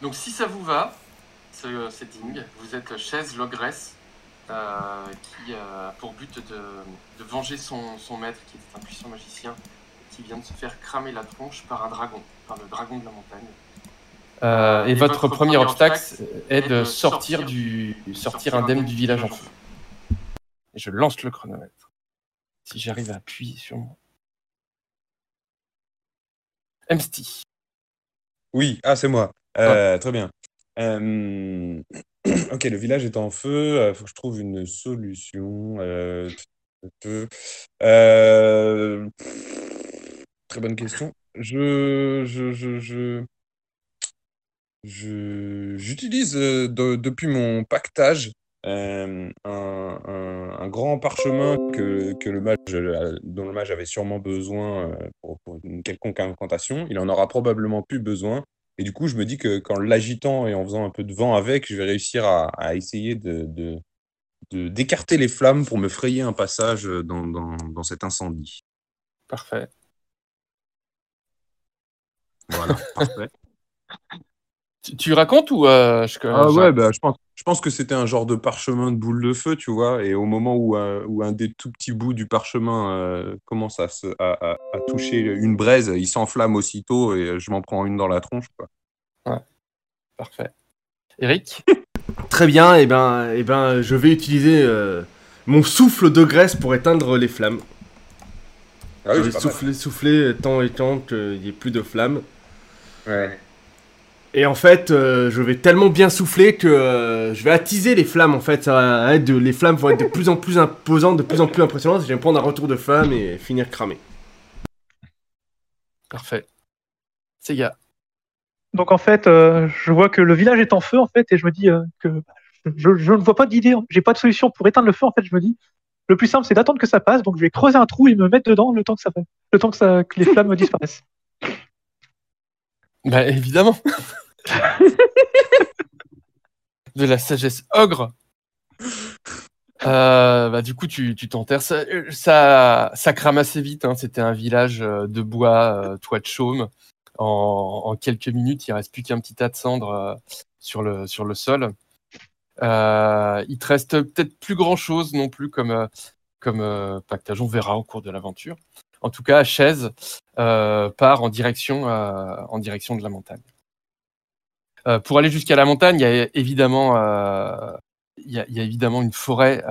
Donc si ça vous va, ce setting, vous êtes chaise logresse euh, qui a pour but de, de venger son, son, maître, qui est un puissant magicien, qui vient de se faire cramer la tronche par un dragon, par le dragon de la montagne. Euh, et, votre, premier obstacle est de sortir, du, sortir indemne du village en feu. Et je lance le chronomètre. Si j'arrive à appuyer sur moi. Msty. Oui, ah, c'est moi. Euh, Très bien. Euh, ok, le village est en feu. Il euh, faut que je trouve une solution. Très bonne question. Je, je, je, je, je- j'utilise euh, de- depuis mon pactage euh, un, un- un grand parchemin que, que le mage, dont le mage avait sûrement besoin euh, pour, pour une quelconque incantation. Il en aura probablement plus besoin. Et du coup, je me dis que qu'en l'agitant et en faisant un peu de vent avec, je vais réussir à, à essayer de, d'écarter les flammes pour me frayer un passage dans, dans, dans cet incendie. Parfait. Voilà, parfait. Tu, tu racontes ou euh, je, Ah je- ouais, bah, je pense, je pense que c'était un genre de parchemin de boule de feu, tu vois, et au moment où, un- où un des tout petits bouts du parchemin euh, commence à, se, à, à- à toucher une braise, il s'enflamme aussitôt et je m'en prends une dans la tronche, quoi. Parfait. Eric? Très bien, et ben, et ben, je vais utiliser euh, mon souffle de graisse pour éteindre les flammes. Ah je vais souffler, souffler tant et tant qu'il n'y ait plus de flammes. Ouais. Et en fait, euh, je vais tellement bien souffler que euh, je vais attiser les flammes. En fait, ça va être de- les flammes vont être de plus en plus imposantes, de plus en plus impressionnantes. Je vais me prendre un retour de flamme et finir cramé. Parfait. Sega. Donc en fait, euh, je vois que le village est en feu en fait, et je me dis euh, que bah, je, je ne vois pas d'idée, j'ai pas de solution pour éteindre le feu. En fait, je me dis le plus simple c'est d'attendre que ça passe. Donc je vais creuser un trou et me mettre dedans le temps que ça passe, le temps que, ça, que les flammes disparaissent. Bah évidemment. de la sagesse ogre. Euh, bah, du coup, tu t'enterres. Ça, ça, ça crame assez vite. hein. C'était un village euh, de bois, euh, toit de chaume. En, quelques minutes, il reste plus qu'un petit tas de cendres euh, sur, le, sol. Euh, il te reste peut-être plus grand chose non plus comme, euh, comme euh, pactage. On verra au cours de l'aventure. En tout cas, Chaise euh, part en direction, euh, en direction de la montagne. Euh, pour aller jusqu'à la montagne, il y a évidemment, une forêt,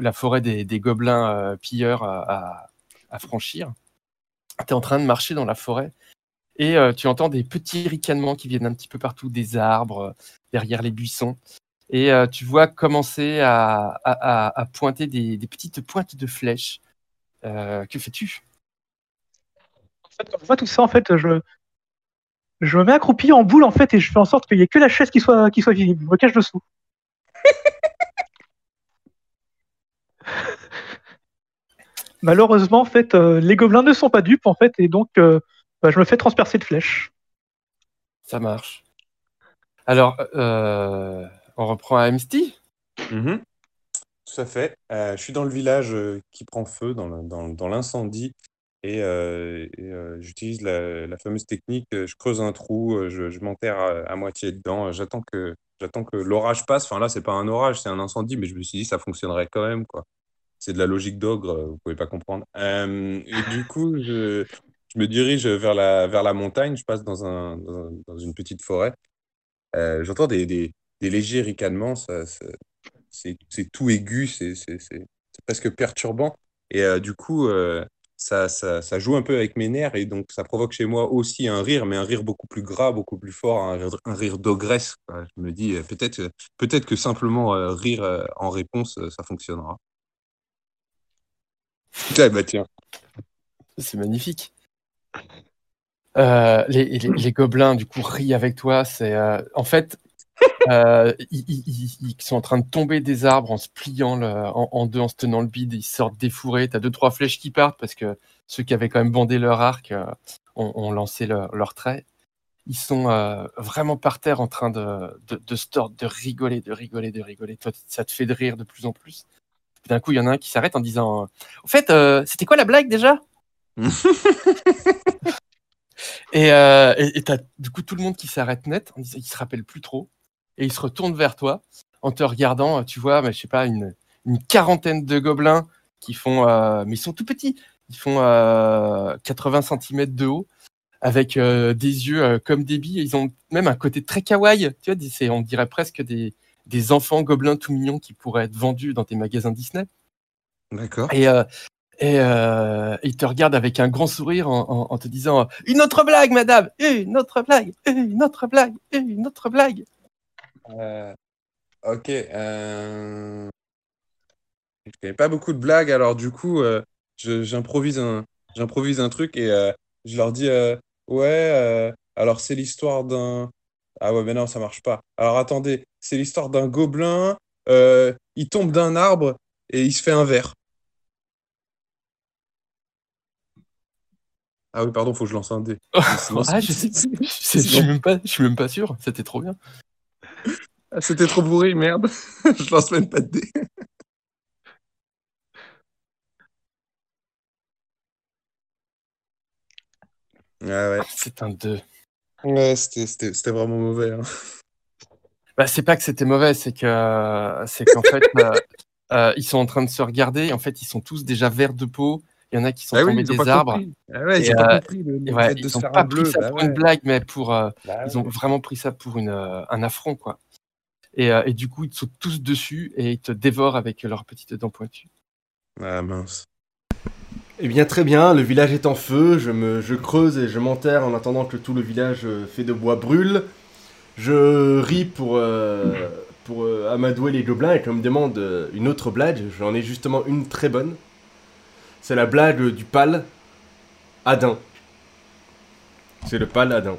la forêt des, gobelins pilleurs à, franchir. Tu es en train de marcher dans la forêt et tu entends des petits ricanements qui viennent un petit peu partout, des arbres, derrière les buissons. Et tu vois commencer à, pointer des petites pointes de flèches. Euh, que fais-tu? En fait, quand je vois tout ça, en fait, je, je me mets accroupi en boule en fait, et je fais en sorte qu'il y ait que la chaise qui soit, qui soit visible. Je me cache dessous. Malheureusement, en fait, euh, les gobelins ne sont pas dupes en fait, et donc euh, bah, je me fais transpercer de flèches. Ça marche. Alors, euh, on reprend à Amnesty Mhm. Tout à fait. Euh, je suis dans le village euh, qui prend feu, dans l'incendie, et, euh, j'utilise la, fameuse technique, je creuse un trou, je, m'enterre à, moitié dedans, j'attends que, l'orage passe. Enfin là, c'est pas un orage, c'est un incendie, mais je me suis dit ça fonctionnerait quand même, quoi. C'est de la logique d'ogre, euh, vous pouvez pas comprendre. Et du coup, je, me dirige vers la, montagne, je passe dans un, dans un- dans une petite forêt. J'entends des, légers ricanements, c'est tout aigu, c'est presque perturbant. Et euh, du coup, euh, ça, ça, joue un peu avec mes nerfs et donc ça provoque chez moi aussi un rire, mais un rire beaucoup plus gras, beaucoup plus fort, un, rire- d'ogresse. Je me dis, euh, peut-être peut-être que simplement rire en réponse, ça fonctionnera. Tiens, bah tiens. C'est magnifique. Les, gobelins, du coup, rient avec toi. C'est en fait, euh, ils, ils- ils- ils sont en train de tomber des arbres en se pliant le- en, en deux, en se tenant le bide. Ils sortent défourés. T'as deux trois flèches qui partent parce que ceux qui avaient quand même bandé leur arc euh, ont, ont lancé leur, leur trait. Ils sont euh, vraiment par terre en train de, de, de se tordre, de rigoler, de rigoler, de rigoler. Toi, ça te fait de rire de plus en plus. D'un coup, il y en a un qui s'arrête en disant Au fait, c'était quoi la blague déjà? Et euh, et- et t'as du coup tout le monde qui s'arrête net, en disant, il se rappelle plus trop, et il se retourne vers toi en te regardant. Tu vois, mais je sais pas, une, une quarantaine de gobelins qui font, euh, mais ils sont tout petits, ils font euh, 80 cm de haut, avec euh, des yeux euh, comme des billes. Ils ont même un côté très kawaii. Tu vois, on dirait presque des, des enfants gobelins tout mignons qui pourraient être vendus dans des magasins Disney. D'accord. Et, euh, et euh, il te regarde avec un grand sourire en, en- en te disant euh, Une autre blague, madame Une autre blague Une autre blague Une autre blague Euh, ok. Euh... Je connais pas beaucoup de blagues, alors du coup, euh, je- j'improvise un, j'improvise un truc et euh, je leur dis euh, ouais. euh, alors c'est l'histoire d'un. Ah ouais, mais non, ça marche pas. Alors attendez, c'est l'histoire d'un gobelin. euh, il tombe d'un arbre et il se fait un verre. Ah oui, pardon, faut que je lance un dé. Sinon, Ah, je sais. c'est- Je sais- je suis même pas, je suis même pas sûr. C'était trop bien. Ah, C'était trop bourré, merde. Je lance même pas de dé. Ah ouais. C'est un 2. Ouais, c'était, c'était, c'était vraiment mauvais. hein. Bah, c'est pas que c'était mauvais, c'est que c'est qu'en fait euh, euh, ils sont en train de se regarder. Et en fait, ils sont tous déjà verts de peau. Il y en a qui sont Ah oui, tombés ils ont des pas arbres. compris. Ah ouais, ils Et, ont pas euh, compris le, le Et ouais, fait de ils se faire pas un bleu. pris ça bah pour ouais. une blague, mais pour euh, Bah ils ont ouais. vraiment pris ça pour une, euh, un affront, quoi. Et, euh, et du coup, ils te sautent tous dessus et ils te dévorent avec leurs petites dents pointues. Ah mince. Eh bien, très bien, le village est en feu, je, me, je creuse et je m'enterre en attendant que tout le village fait de bois brûle. Je ris pour, euh, pour euh, amadouer les gobelins et qu'on me demande une autre blague. J'en ai justement une très bonne. C'est la blague du pal Adin. C'est le pal Adin.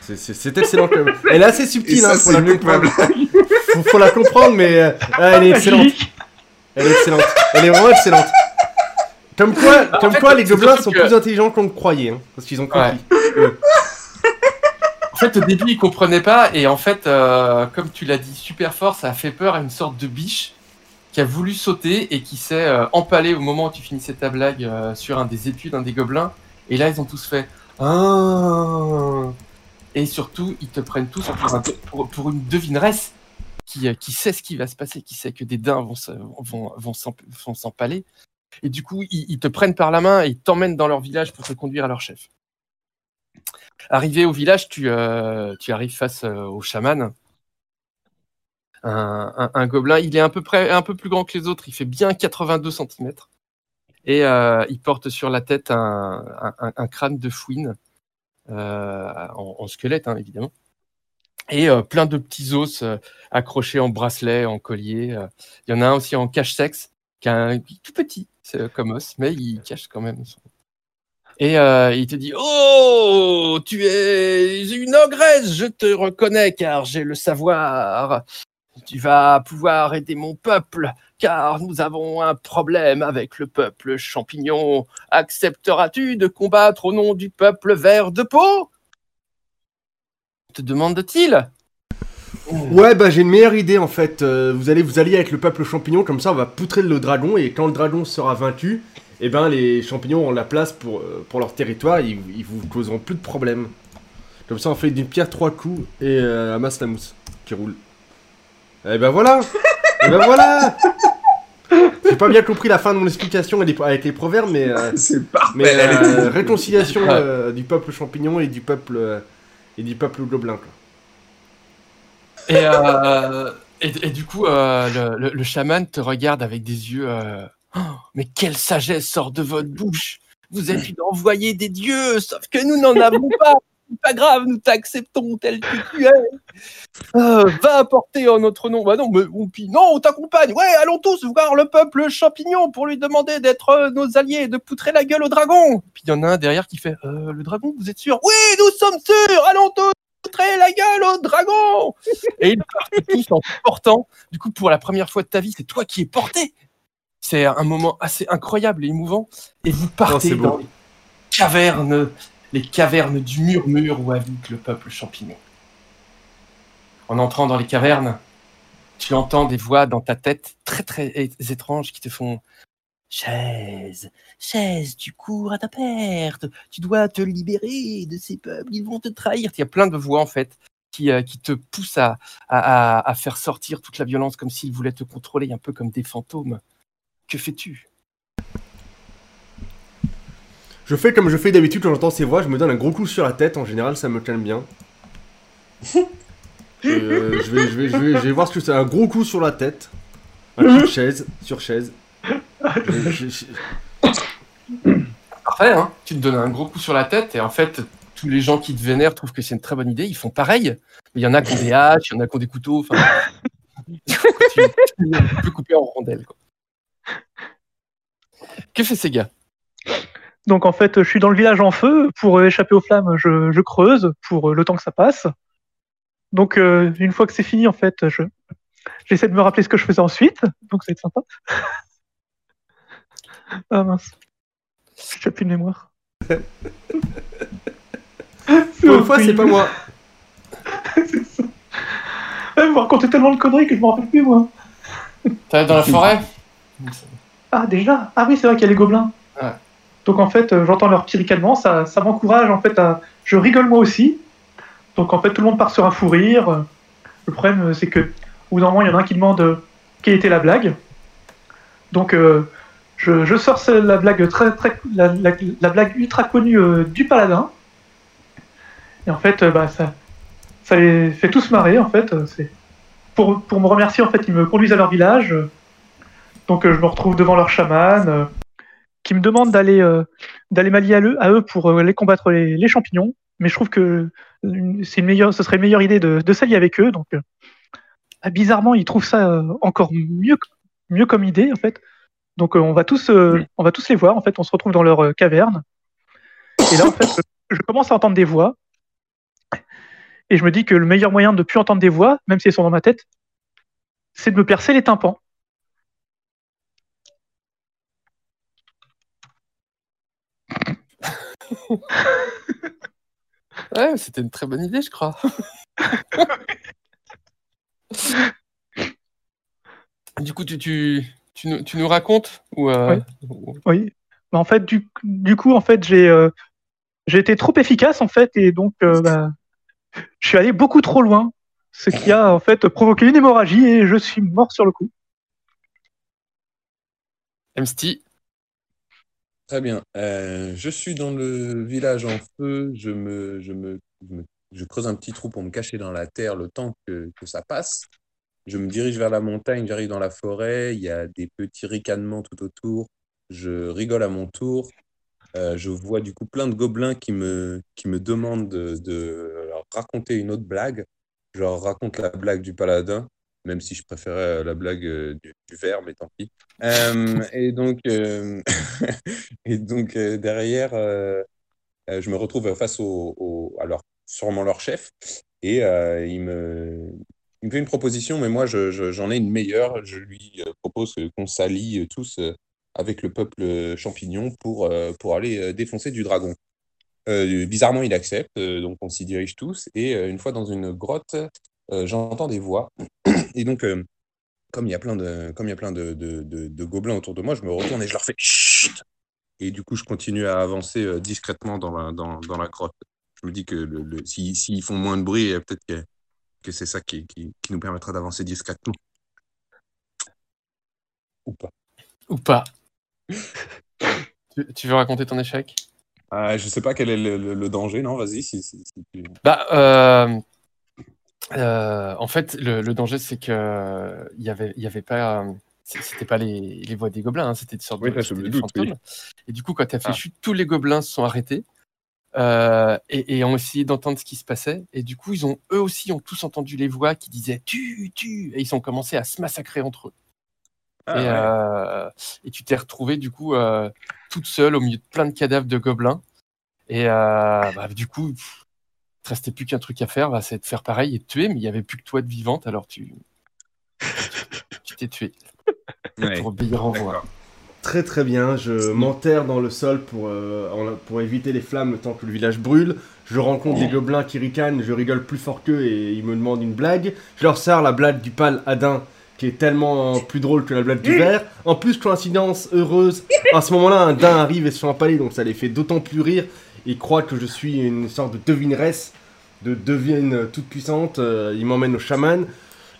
C'est- excellent quand même. Elle est assez Et subtile, ça, hein, faut c'est la mieux que ma comprendre. Faut, faut la comprendre, mais euh, elle est excellente. Elle est excellente. Elle est vraiment excellente. Comme quoi, comme fait, quoi les gobelins sont que- plus intelligents qu'on le croyait, hein, parce qu'ils ont compris. En fait, au début, ils comprenaient pas et en fait, euh, comme tu l'as dit super fort, ça a fait peur à une sorte de biche qui a voulu sauter et qui s'est euh, empalé au moment où tu finissais ta blague euh, sur un des études, un des gobelins. Et là, ils ont tous fait ah. Et surtout, ils te prennent tous pour, un- pour- pour une devineresse qui, euh, qui sait ce qui va se passer, qui sait que des daims vont se- vont, vont s'emp- vont s'empaler. Et du coup, ils, te prennent par la main et ils t'emmènent dans leur village pour te conduire à leur chef. Arrivé au village, tu, tu arrives face au chaman. Un, un- gobelin, il est un peu, près, un peu plus grand que les autres, il fait bien 82 cm. Et euh, il porte sur la tête un, un- crâne de fouine, euh, en, en squelette hein, évidemment. Et euh, plein de petits os euh, accrochés en bracelet, en collier. euh. Il y en a un aussi en cache-sexe, qui est un- tout petit euh, comme os, mais il cache quand même son, et euh, il te dit Oh, tu es une ogresse, je te reconnais car j'ai le savoir. Tu vas pouvoir aider mon peuple car nous avons un problème avec le peuple champignon. Accepteras-tu de combattre au nom du peuple vert de peau? Te demande-t-il. Ouais, bah j'ai une meilleure idée en fait. Euh, vous allez vous allier avec le peuple champignon, comme ça on va poutrer le dragon et quand le dragon sera vaincu, eh ben les champignons ont la place pour, euh, leur territoire, ils, ils vous causeront plus de problèmes. Comme ça on fait d'une pierre trois coups et euh, amasse la mousse qui roule. Et ben voilà Et ben voilà J'ai pas bien compris la fin de mon explication avec les- proverbes, mais, euh, C'est parfait. mais était- euh, réconciliation euh, du peuple champignon et du peuple euh, et du peuple gobelin. Quoi. Et, euh, et, et du coup, euh, le, le- le chaman te regarde avec des yeux. euh, Oh, mais quelle sagesse sort de votre bouche Vous êtes une envoyée des dieux, sauf que nous n'en avons pas. Pas grave, nous t'acceptons tel que tu es. Euh, va apporter en notre nom. Bah non, mais on, non, on t'accompagne. Ouais, allons tous voir le peuple champignon pour lui demander d'être euh, nos alliés et de poutrer la gueule au dragon. Puis il y en a un derrière qui fait euh, Le dragon, vous êtes sûr Oui, nous sommes sûrs Allons tous poutrer la gueule au dragon Et ils partent tous en portant. Du coup, pour la première fois de ta vie, c'est toi qui es porté. C'est un moment assez incroyable et émouvant. Et vous partez dans les cavernes, les cavernes du murmure où habite le peuple champignon. En entrant dans les cavernes, tu entends des voix dans ta tête très très étranges qui te font Chaise, chaise, tu cours à ta perte, tu dois te libérer de ces peuples, ils vont te trahir. Il y a plein de voix en fait qui, euh, te poussent à faire sortir toute la violence comme s'ils voulaient te contrôler, un peu comme des fantômes. Que fais-tu? Je fais comme je fais d'habitude quand j'entends ces voix, je me donne un gros coup sur la tête, en général ça me calme bien. Euh, je, vais, je, vais, je, vais, je vais voir ce que c'est, un gros coup sur la tête. De chaise, sur chaise. Je- je- je- Parfait, hein Tu te donnes un gros coup sur la tête et en fait, tous les gens qui te vénèrent trouvent que c'est une très bonne idée, ils font pareil. Mais il y en a qui ont des haches, il y en a qui ont des couteaux, enfin. tu, tu peux couper en rondelles, quoi. Que fait ces gars Donc en fait, je suis dans le village en feu. Pour échapper aux flammes, je, je creuse pour euh, le temps que ça passe. Donc euh, une fois que c'est fini, en fait, je j'essaie de me rappeler ce que je faisais ensuite. Donc ça va être sympa. ah mince, j'ai plus de mémoire. Pour une fois, c'est pas moi. c'est ça. Ah, Vous me racontez tellement de conneries que je me rappelle plus moi. T'es dans la forêt? Ah déjà? Ah oui, c'est vrai qu'il y a les gobelins. Ouais. Donc en fait, euh, j'entends leur petit ça, m'encourage en fait à... Je rigole moi aussi. Donc en fait, tout le monde part sur un fou rire. Le problème, euh, c'est que au bout d'un moment, il y en a un qui demande euh, quelle était la blague. Donc je, sors la blague très, très la, la- la blague ultra connue du paladin. Et en fait, bah, ça, ça les fait tous marrer en fait. C'est pour, pour me remercier en fait, ils me conduisent à leur village. donc je me retrouve devant leur chaman qui me demande d'aller euh, d'aller m'allier à, eux- à eux pour euh, aller combattre les, les champignons. Mais je trouve que c'est une meilleure, ce serait une meilleure idée de, de s'allier avec eux. Donc euh, ah, bizarrement, ils trouvent ça encore mieux mieux comme idée en fait. Donc on va tous euh, on va tous les voir. En fait, on se retrouve dans leur caverne. Et là en fait, je, je commence à entendre des voix. Et je me dis que le meilleur moyen de ne plus entendre des voix, même si elles sont dans ma tête, c'est de me percer les tympans. Ouais, c'était une très bonne idée, je crois. du coup, tu, tu, tu, nous, tu nous racontes ou, euh, ou- Oui. Bah, en fait, du, du coup, en fait, j'ai euh, j'ai été trop efficace en fait, et donc euh, bah, je suis allé beaucoup trop loin, ce qui a en fait provoqué une hémorragie et je suis mort sur le coup. Très bien. Euh, je suis dans le village en feu. Je me, je me, je creuse un petit trou pour me cacher dans la terre le temps que, ça passe. Je me dirige vers la montagne. J'arrive dans la forêt. Il y a des petits ricanements tout autour. Je rigole à mon tour. Euh, je vois du coup plein de gobelins qui me, qui me demandent de, de leur raconter une autre blague. Je leur raconte la blague du paladin, même si je préférais la blague euh, du, du verre, mais tant pis. Euh, et donc, euh, et donc euh, derrière, euh, euh, je me retrouve face au, au- à leur- sûrement leur chef et euh, il me, fait une proposition, mais moi je- je- j'en ai une meilleure. Je lui euh, propose qu'on s'allie euh, tous euh, avec le peuple euh, champignon pour, euh, pour aller euh, défoncer du dragon. Euh, bizarrement, il accepte, euh, donc on s'y dirige tous. Et euh, une fois dans une grotte, euh, j'entends des voix. Et donc, euh, comme il y a plein de, comme il y a plein de, de, de- de gobelins autour de moi, je me retourne et je leur fais chut. Et du coup, je continue à avancer euh, discrètement dans la, dans, dans la grotte. Je me dis que le, le- si- s'ils font moins de bruit, euh, peut-être que, que c'est ça qui, qui, qui nous permettra d'avancer discrètement. Ou pas. ou pas tu, tu veux raconter ton échec? Ah, je sais pas quel est le, le- le danger, non? Vas-y, si, si- si tu- Bah, euh, euh, en fait, le, le danger, c'est que il y avait, il y avait pas, euh, c'était pas les, les voix des gobelins, hein, c'était des sortes Oui, de des doute, oui. fantômes. Et du coup, quand tu as fait Ah. chute, tous les gobelins se sont arrêtés euh, et, et ont essayé d'entendre ce qui se passait. Et du coup, ils ont, eux aussi, ont tous entendu les voix qui disaient tu, tu, et ils ont commencé à se massacrer entre eux. Ah, et, ouais. euh, et tu t'es retrouvé du coup euh, toute seule au milieu de plein de cadavres de gobelins. Et euh, bah, du coup, pff, te restait plus qu'un truc à faire, bah, c'est de faire pareil et de tuer, mais il y avait plus que toi de vivante, alors tu tu t'es tué Ouais. pour obéir en voix. D'accord. Très très bien, je m'enterre dans le sol pour, euh, pour éviter les flammes le temps que le village brûle. Je rencontre des gobelins qui ricanent, je rigole plus fort qu'eux et ils me demandent une blague. Je leur sers la blague du pal Adin qui est tellement plus drôle que la blague du verre. En plus, coïncidence heureuse, à ce moment-là, un daim arrive et se fait empaler, donc ça les fait d'autant plus rire. Ils croient que je suis une sorte de devineresse, de devine toute puissante. Euh, il m'emmène au chaman.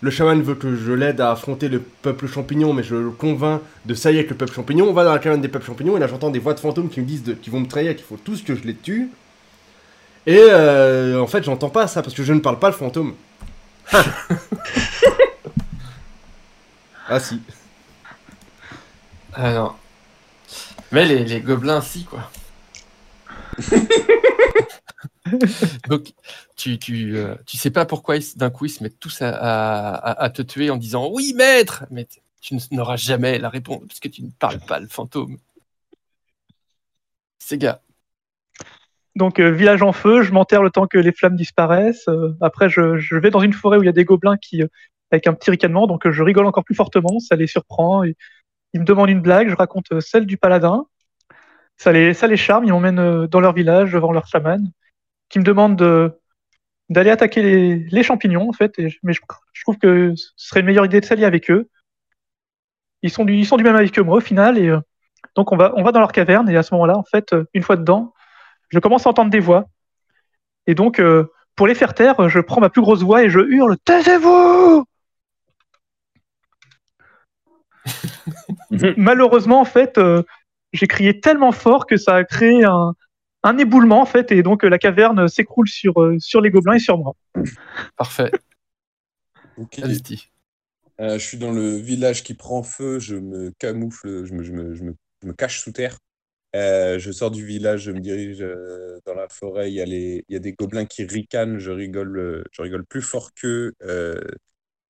Le chaman veut que je l'aide à affronter le peuple champignon, mais je le convainc de s'allier avec le peuple champignon. On va dans la cabane des peuples champignons, et là j'entends des voix de fantômes qui me disent qu'ils vont me trahir, qu'il faut tous que je les tue. Et euh, en fait, j'entends pas ça parce que je ne parle pas le fantôme. ah si. Ah non. Mais les, les gobelins, si, quoi. Donc, tu, tu, euh, tu sais pas pourquoi d'un coup ils se mettent tous à, à- te tuer en disant oui, maître Mais tu n'auras jamais la réponse puisque tu ne parles pas le fantôme. Gars. Donc, euh, village en feu, je m'enterre le temps que les flammes disparaissent. Euh, après, je, je vais dans une forêt où il y a des gobelins qui, avec un petit ricanement, donc je rigole encore plus fortement, ça les surprend. Et ils me demandent une blague, je raconte celle du paladin. Ça les, ça les charme, ils m'emmènent euh, dans leur village, devant leur chaman, qui me demande de- d'aller attaquer les, les champignons, en fait. Et mais je, je trouve que ce serait une meilleure idée de s'allier avec eux. Ils sont, du, ils sont du même avis que moi, au final. Et euh, donc, on va, on va dans leur caverne, et à ce moment-là, en fait, euh, une fois dedans, je commence à entendre des voix. Et donc, euh, pour les faire taire, je prends ma plus grosse voix et je hurle Taisez-vous Malheureusement, en fait, euh, j'ai crié tellement fort que ça a créé un, un éboulement, en fait, et donc euh, la caverne s'écroule sur, euh, sur les gobelins et sur moi. Parfait. Ok. Euh, je suis dans le village qui prend feu, je me camoufle, je me, je me, je me, je me cache sous terre. Euh, je sors du village, je me dirige euh, dans la forêt. Il y a, les, il y a des gobelins qui ricanent, je rigole, euh, je rigole plus fort qu'eux. Euh,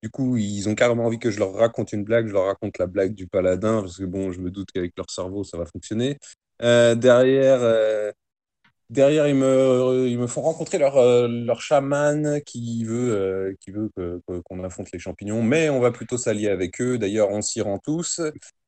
du coup, ils ont carrément envie que je leur raconte une blague. Je leur raconte la blague du paladin, parce que bon, je me doute qu'avec leur cerveau, ça va fonctionner. Euh, derrière, euh, derrière ils, me, ils me font rencontrer leur, euh, leur chaman qui veut, qui veut que- qu'on affronte les champignons, mais on va plutôt s'allier avec eux. D'ailleurs, on s'y rend tous.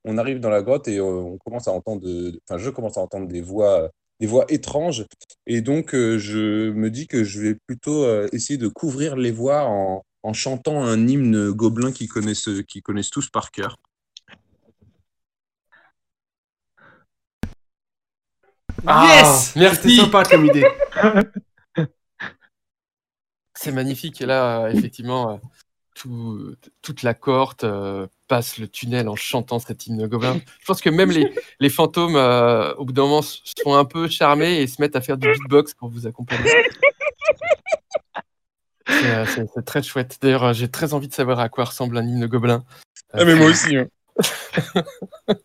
On arrive dans la grotte et on commence à entendre, enfin, je commence à entendre des voix, des voix étranges. Et donc, je me dis que je vais plutôt essayer de couvrir les voix en, en chantant un hymne gobelin qu'ils connaissent, qu'ils connaissent tous par cœur. Yes Merci. Sympa comme idée. C'est magnifique. Et là, effectivement, euh, tout- toute la cohorte euh, passe le tunnel en chantant cet hymne gobelin. Je pense que même les, les fantômes, euh, au bout d'un moment, sont un peu charmés et se mettent à faire du beatbox pour vous accompagner. C'est euh, c'est- très chouette. D'ailleurs, euh, j'ai très envie de savoir à quoi ressemble un hymne gobelin. Euh, aussi. hein.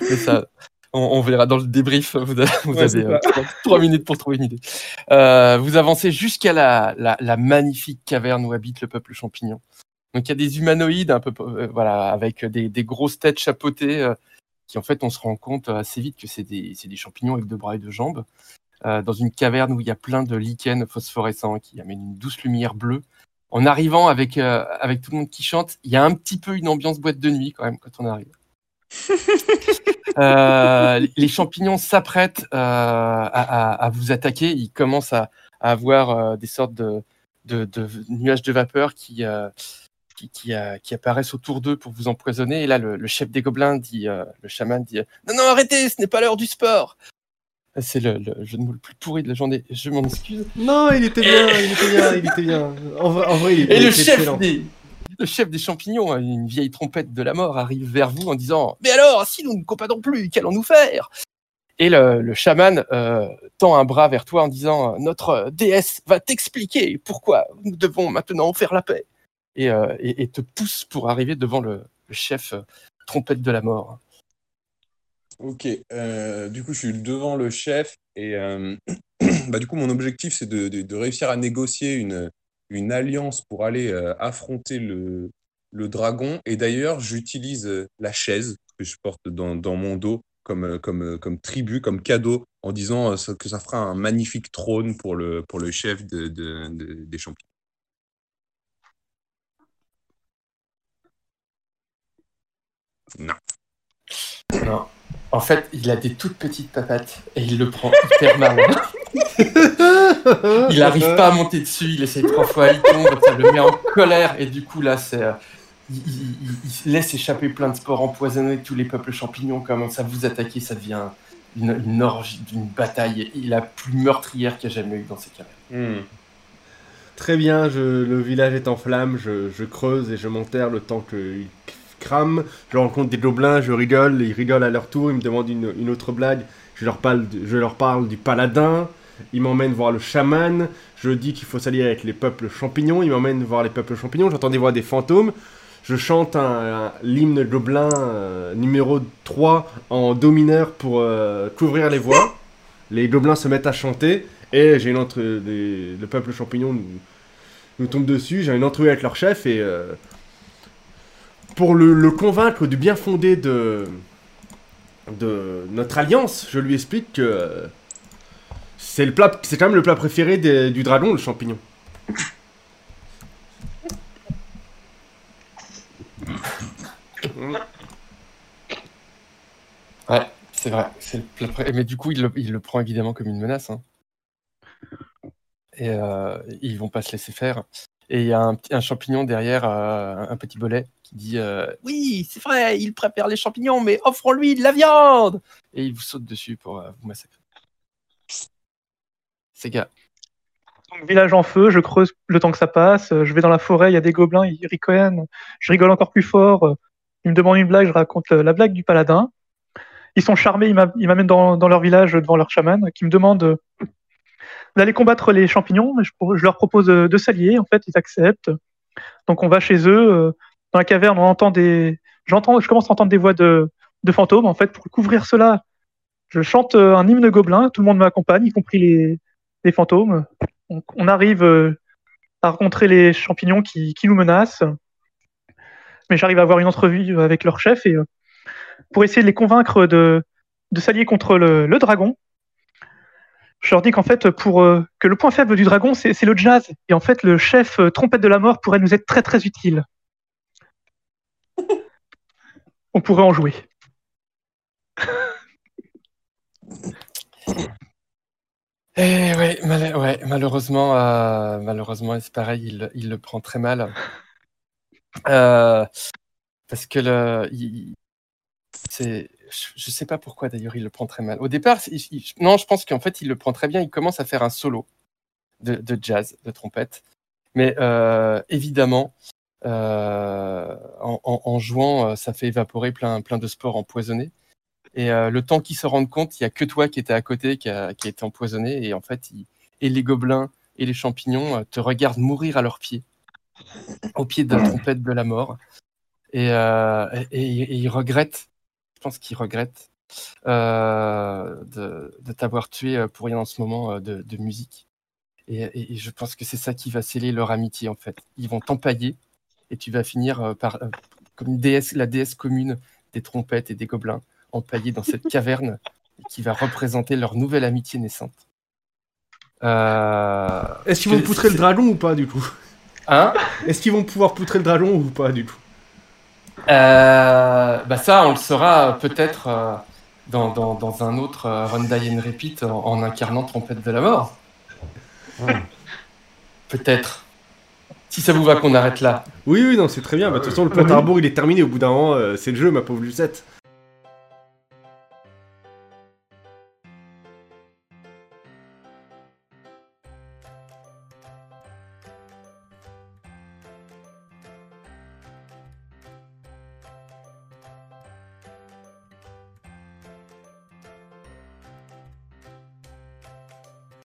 mais ça, on, on verra dans le débrief. Vous avez, vous Ouais, avez c'est trois, minutes pour trouver une idée. Euh, vous avancez jusqu'à la, la, la magnifique caverne où habite le peuple champignon. Donc il y a des humanoïdes un peu, euh, voilà, avec des, des grosses têtes chapeautées, euh, qui en fait, on se rend compte assez vite que c'est des, c'est des champignons avec deux bras et deux jambes. Euh, dans une caverne où il y a plein de lichens phosphorescents qui amènent une douce lumière bleue. En arrivant avec, euh, avec tout le monde qui chante, il y a un petit peu une ambiance boîte de nuit quand même quand on arrive. Euh, les champignons s'apprêtent à, à- à vous attaquer. Ils commencent à, à avoir des sortes de, de- de nuages de vapeur qui, qui, qui, euh, qui apparaissent autour d'eux pour vous empoisonner. Et là, le, le chef des gobelins dit, euh, le chaman dit, non, non, arrêtez, ce n'est pas l'heure du sport. C'est le, le jeu de mots le plus pourri de la journée. Je m'en excuse. Non, il était bien, il était bien, il était bien. En vrai, en vrai il Et il le était chef, excellent. des, le chef des champignons, hein, une vieille trompette de la mort, arrive vers vous en disant Mais alors, si nous ne comprenons plus, qu'allons-nous faire? Et le, le chaman euh, tend un bras vers toi en disant Notre déesse va t'expliquer pourquoi nous devons maintenant faire la paix. Et, euh, et, et te pousse pour arriver devant le, le chef euh, trompette de la mort. Ok, euh, du coup, je suis devant le chef et euh, bah, du coup, mon objectif, c'est de, réussir à négocier une, alliance pour aller euh, affronter le, dragon. Et d'ailleurs, j'utilise la chaise que je porte dans, mon dos comme, comme, comme cadeau, en disant que ça fera un magnifique trône pour le, chef de, de- de- des champions. Non. Non. En fait, il a des toutes petites papates et il le prend hyper mal. Il n'arrive pas à monter dessus, il essaye trois fois, il tombe, ça le met en colère et du coup là c'est euh, il, il- il- il laisse échapper plein de spores empoisonnés, tous les peuples champignons commencent à vous attaquer, ça devient une, une orgie, une bataille, et la plus meurtrière qu'il y a jamais eu dans ces cas Hmm. Très bien, je, le village est en flammes, je, je creuse et je m'enterre le temps qu'il crame. Je rencontre des gobelins, je rigole, ils rigolent à leur tour, ils me demandent une, autre blague. Je leur, parle, du paladin, ils m'emmènent voir le chaman. Je dis qu'il faut s'allier avec les peuples champignons, ils m'emmènent voir les peuples champignons. J'entends des voix des fantômes. Je chante un, un- l'hymne gobelin euh, numéro 3 en do mineur pour euh, couvrir les voix. Les gobelins se mettent à chanter. Et j'ai une entre le peuple champignon nous, nous tombe dessus. J'ai une entrevue avec leur chef et euh, pour le, convaincre du bien fondé de de notre alliance, je lui explique que c'est quand même le plat préféré du dragon, le champignon. Ouais, c'est vrai. Mais du coup, il le, il le prend évidemment comme une menace. hein. Et euh, ils vont pas se laisser faire. Et il y a un, champignon derrière, euh, un petit bolet, qui dit euh, Oui, c'est vrai, il préfère les champignons, mais offrons-lui de la viande Et il vous saute dessus pour euh, vous massacrer. Ces gars. Donc, village en feu, je creuse le temps que ça passe. Je vais dans la forêt, il y a des gobelins, ils ricanent. Je rigole encore plus fort. Ils me demandent une blague, je raconte la blague du paladin. Ils sont charmés, ils m'a- ils m'amènent dans, dans leur village devant leur chaman qui me demande d'aller combattre les champignons. Je, pro- je leur propose de, de s'allier. En fait, ils acceptent. Donc on va chez eux. euh, Dans la caverne, on entend des. J'entends, je commence à entendre des voix de, fantômes. En fait, pour couvrir cela, je chante euh, un hymne gobelin. Tout le monde m'accompagne, y compris les, fantômes. Donc, on arrive euh, à rencontrer les champignons qui, nous menacent. Mais j'arrive à avoir une entrevue avec leur chef et euh, pour essayer de les convaincre de, s'allier contre le dragon. Je leur dis qu'en fait, pour euh, que le point faible du dragon, c'est le jazz. Et en fait, le chef euh, trompette de la mort pourrait nous être très très utile. On pourrait en jouer. Eh ouais, mal- ouais, malheureusement, euh, malheureusement, c'est pareil, il, le- il le prend très mal. Parce que le, c'est, je, je sais pas pourquoi d'ailleurs il le prend très mal. Au départ, non, je pense qu'en fait il le prend très bien. Il commence à faire un solo de, de jazz, de trompette. Mais euh, évidemment, euh, en, jouant, euh, ça fait évaporer plein, plein de spores empoisonnés. Et le temps qu'ils se rendent compte, il y a que toi qui étais à côté qui a, qui a été empoisonné. Et en fait, et les gobelins et les champignons te regardent mourir à leurs pieds, au pied de la trompette de la mort. Et- et ils regrettent, je pense qu'ils regrettent euh, de, de t'avoir tué euh, pour rien en ce moment euh, de, de musique. Et, et- et je pense que c'est ça qui va sceller leur amitié en fait. Ils vont t'empailler et tu vas finir euh, par comme une déesse, la déesse commune des trompettes et des gobelins, empaillés dans cette caverne qui va représenter leur nouvelle amitié naissante. Euh... Est-ce qu'ils vont poutrer le dragon ou pas du coup? Hein? Est-ce qu'ils vont pouvoir poutrer le dragon ou pas du coup? Euh, bah ça, on le saura peut-être euh, dans, dans, dans un autre euh, Run Die and Repeat en, en incarnant Trompette de la Mort. Peut-être. Si ça vous va qu'on arrête là. Oui, oui, non, c'est très bien. Bah, De toute façon, le pot à rebours, il est terminé au bout d'un an. euh, c'est le jeu, ma pauvre Lucette.